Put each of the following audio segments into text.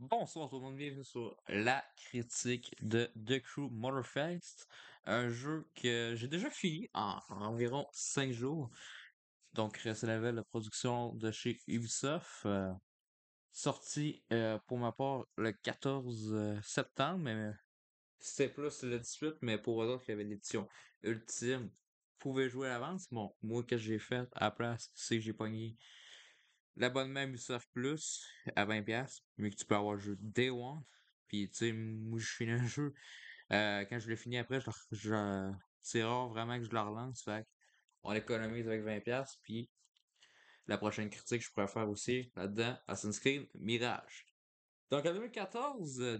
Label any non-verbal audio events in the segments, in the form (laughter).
Bonsoir tout le monde, bienvenue sur la critique de The Crew Motorfest, un jeu que j'ai déjà fini en, environ 5 jours. Donc c'est la nouvelle production de chez Ubisoft, euh, sorti euh, pour ma part le 14 euh, septembre, mais c'était plus le 18, mais pour eux autres il y avait l'édition ultime. Vous pouvez jouer à l'avance? Bon, moi que j'ai fait à la place, c'est que j'ai pogné l'abonnement Ubisoft Plus à 20$, mais que tu peux avoir le jeu Day One. Puis, tu sais, moi, je finis un jeu. Euh, quand je l'ai fini après, je, je c'est rare vraiment que je le relance. Fait on l'économise avec 20$. Puis, la prochaine critique, je pourrais faire aussi là-dedans Assassin's Creed Mirage. Donc, en 2014, euh,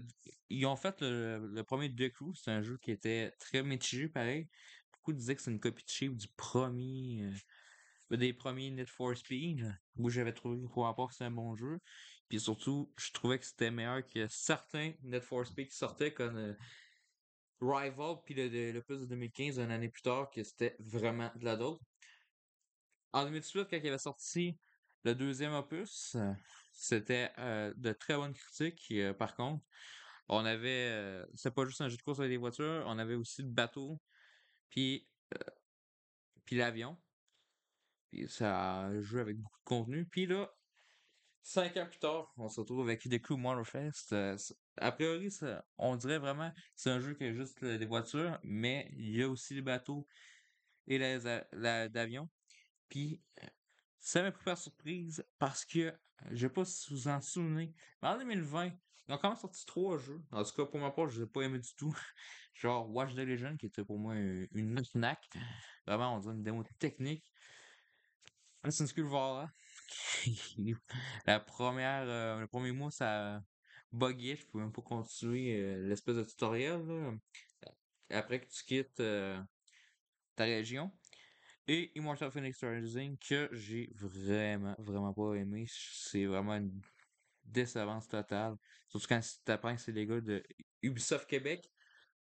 ils ont fait le, premier The Crew. C'est un jeu qui était très mitigé, pareil. Beaucoup disaient que c'est une copie de shape du premier. Euh, des premiers Need for Speed, où j'avais trouvé pour rapport c'était un bon jeu. Puis surtout, je trouvais que c'était meilleur que certains Need for Speed qui sortaient comme euh, Rival, puis le, le, de 2015, une année plus tard, que c'était vraiment de la d'autre. En 2018, quand il avait sorti le deuxième opus, c'était euh, de très bonnes critiques, euh, par contre. On avait, c'était pas juste un jeu de course avec des voitures, on avait aussi le bateau, puis, puis l'avion. Puis ça joue avec beaucoup de contenu. Puis là, cinq ans plus tard, on se retrouve avec Crew Motorfest. Euh, a priori, on dirait vraiment c'est un jeu qui a juste des voitures, mais il y a aussi les bateaux et les l'avion. Puis ça m'a pris par surprise parce que je sais pas si vous en souvenez, mais en 2020, ils ont quand même sorti trois jeux. En tout cas, pour ma part, je les ai pas aimé du tout. (laughs) Genre Watch the Legend, qui était pour moi une (laughs) knack. Vraiment, on dirait une démo technique. Assassin's Creed Valhalla. la première, euh, le premier mois, ça buguait. Je pouvais même pas continuer euh, l'espèce de tutoriel. Là. Après que tu quittes euh, ta région. Et Immortal Phoenix Rising, que j'ai vraiment, vraiment pas aimé. C'est vraiment une décevance totale. Surtout quand tu apprends que c'est les gars de Ubisoft Québec.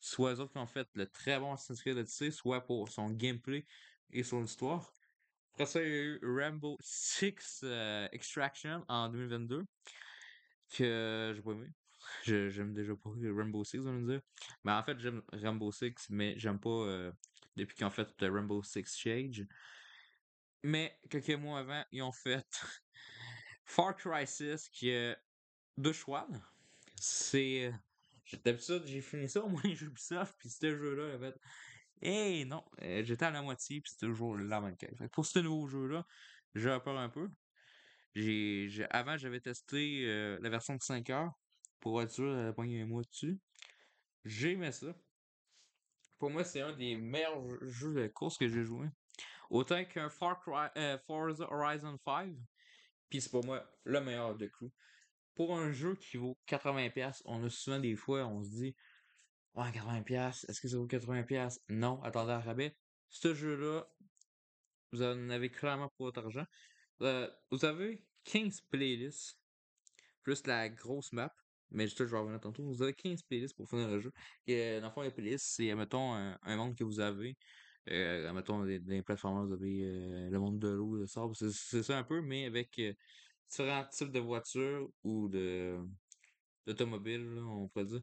Soit eux autres qui ont fait le très bon Assassin's Creed Odyssey, soit pour son gameplay et son histoire. Après ça, il y a eu Rainbow Six euh, Extraction en 2022. Que j'ai pas aimé. J'aime déjà pas Rainbow Six, on va dire. Mais en fait, j'aime Rainbow Six, mais j'aime pas euh, depuis qu'ils ont fait le Rainbow Six Shade. Mais quelques mois avant, ils ont fait (laughs) Far Cry 6 qui est deux choix. C'est. D'habitude, j'ai fini ça au moins (laughs) Ubisoft, puis ce jeu-là, en fait, et non, euh, j'étais à la moitié, puis c'était toujours la même. Pour ce nouveau jeu-là, j'ai peur un peu. J'ai, avant, j'avais testé euh, la version de 5 heures pour être sûr de pogner un mois dessus. J'ai aimé ça. Pour moi, c'est un des meilleurs jeux de course que j'ai joué. Autant qu'un Far Cry, euh, Forza Horizon 5. Puis c'est pour moi le meilleur de coup. Pour un jeu qui vaut 80$, on a souvent des fois, on se dit Ouais, 80$. Est-ce que ça vaut 80$? Non, attendez à rabais. Ce jeu-là, vous en avez clairement pour votre argent. Euh, vous avez 15 playlists, plus la grosse map. Mais je vais revenir tantôt. Vous avez 15 playlists pour finir le jeu. Et euh, dans le fond, les playlists, c'est, mettons, un, monde que vous avez. Euh, mettons, des, plateformes, vous avez le monde de l'eau, le sable. C'est ça un peu, mais avec différents types de voitures ou de d'automobiles, on pourrait dire.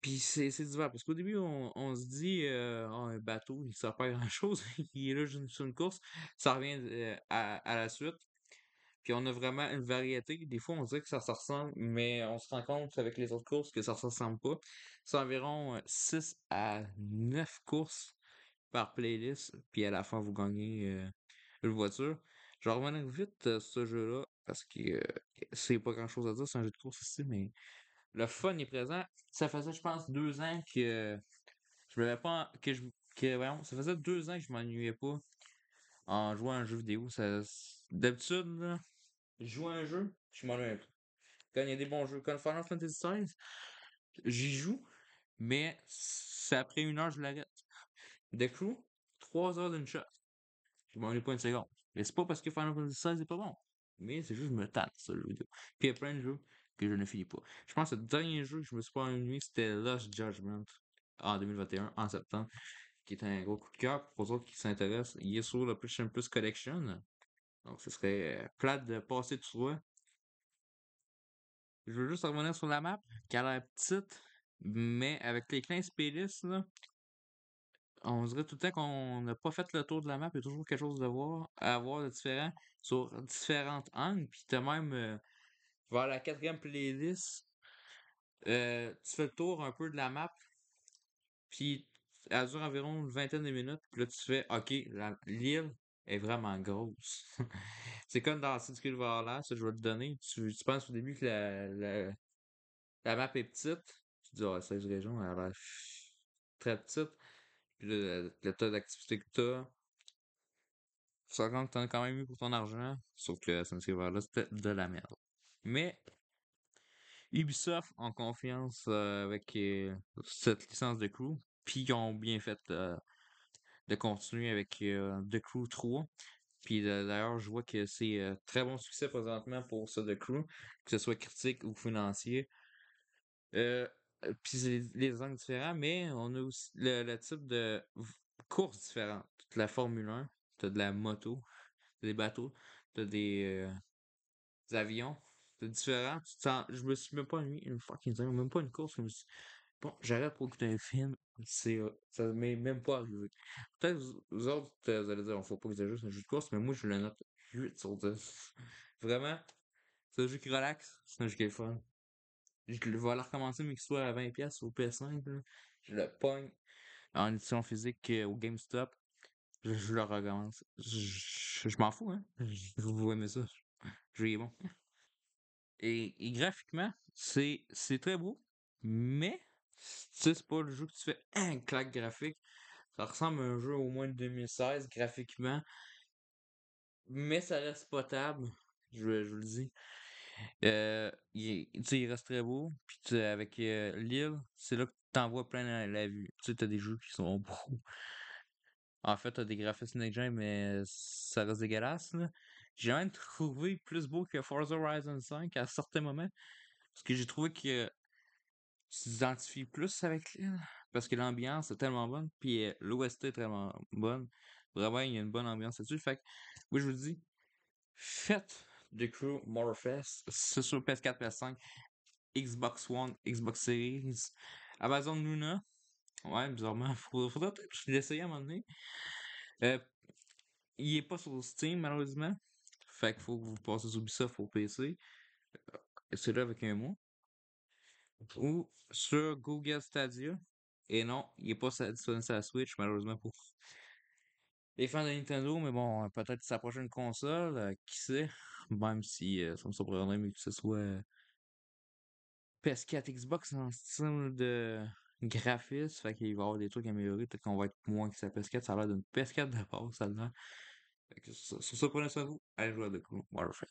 Puis c'est divers, parce qu'au début, on, on se dit, euh, oh, un bateau, il sert pas à grand-chose, (laughs) il est là juste sur une course, ça revient euh, à, à la suite. Puis on a vraiment une variété. Des fois, on se dit que ça se ressemble, mais on se rend compte avec les autres courses que ça se ressemble pas. C'est environ 6 euh, à 9 courses par playlist, puis à la fin, vous gagnez euh, une voiture. Je vais revenir vite sur ce jeu-là, parce que c'est pas grand-chose à dire, c'est un jeu de course ici, mais le fun est présent. Ça faisait, je pense, deux ans que je m'avais pas. que je. Que, ça faisait deux ans que je m'ennuyais pas en jouant à un jeu vidéo. D'habitude, je joue à un jeu, je m'ennuie pas. Quand il y a des bons jeux, comme Final Fantasy XVI, j'y joue, mais c'est après une heure, je l'arrête. The Crew, trois heures d'une shot. Je m'ennuie pas une seconde. Mais c'est pas parce que Final Fantasy XVI est pas bon. Mais c'est juste que je me tâte, ça, le jeu vidéo. Puis il y a que je ne finis pas. Je pense que le dernier jeu que je me suis pas ennuyé, c'était Lost Judgment en 2021, en septembre, qui est un gros coup de cœur. Pour les autres qui s'intéressent, il est sur le PlayStation Plus Collection. Donc, ce serait plate de passer tout ça. je veux juste revenir sur la map, qui a l'air petite, mais avec les 15 playlists, là, on dirait tout le temps qu'on n'a pas fait le tour de la map. Il y a toujours quelque chose de voir, à voir de différent sur différentes angles. Puis t'as même euh, vers la quatrième playlist, euh, tu fais le tour un peu de la map. Puis elle dure environ une vingtaine de minutes. Puis là, tu fais OK, l'île est vraiment grosse. (laughs) c'est comme dans City là, ça je vais te donner. Tu, penses au début que la, la, la map est petite. Tu dis, oh, 16 régions, elle a l'air très petite. Puis le, le tas d'activités que t'as. Faut se que t'en as quand même eu pour ton argent. Sauf que Sunset là c'était de la merde. Mais Ubisoft en confiance euh, avec euh, cette licence de Crew. Puis ils ont bien fait euh, de continuer avec The Crew 3. Puis d'ailleurs, je vois que c'est très bon succès présentement pour ça The Crew, que ce soit critique ou financier. Puis c'est les, angles différents, mais on a aussi le, type de course différente. T'as la Formule 1, t'as de la moto, t'as des bateaux, t'as des, des avions, t'as différents. je me suis même pas ennuyé une fucking time, même pas une course. Je me suis bon, j'arrête pour écouter un film, c'est, euh, ça m'est même pas arrivé. Peut-être vous, autres, vous allez dire, on faut pas que c'est juste un jeu de course, mais moi, je le note 8 sur 10. (laughs) Vraiment, c'est un jeu qui relaxe, c'est un jeu qui est fun. Je vais le recommencer, mais qu'il soit à 20$ au PS5. Je le pogne en édition physique euh, au GameStop. Je, le recommence. Je, m'en fous, hein. Vous aimez ça. Je est bon. Et, graphiquement, c'est très beau, mais c'est pas le jeu que tu fais un claque graphique. Ça ressemble à un jeu au moins de 2016 graphiquement. Mais ça reste potable. Je, je vous le dis. Euh, il, reste très beau. Puis avec euh, l'île, c'est là que tu vois plein la, vue. Tu sais, t'as des jeux qui sont beaux. En fait, t'as des graphismes next mais ça reste dégueulasse. J'ai même trouvé plus beau que Forza Horizon 5 à certains moments. Parce que j'ai trouvé que tu t'identifies plus avec l'île. Parce que l'ambiance est tellement bonne. Puis euh, l'OST est tellement bonne. Vraiment, il y a une bonne ambiance là-dessus. Fait que, oui, je vous dis, faites The Crew Motorfest. C'est sur PS4, PS5, Xbox One, Xbox Series, Amazon Luna. Ouais, bizarrement, (laughs) faudrait, peut-être l'essayer à un moment donné. Euh, il est pas sur Steam, malheureusement. Fait qu'il faut que vous passez Ubisoft au PC. Euh, c'est là avec un mot. Ou sur Google Stadia. Et non, il est pas disponible sur la Switch, malheureusement, pour les fans de Nintendo. Mais bon, peut-être sa prochaine console, euh, qui sait? Même si euh, ça me surprendrait, mais que ce soit euh, PS4, Xbox en style de graphisme, fait qu'il va y avoir des trucs améliorés, peut-être qu'on va être moins que sa PS4, ça a l'air d'une PS4 de base, ça a l'air. Fait que sur ça, prenez ça vous, allez jouer à The Cool Warfare.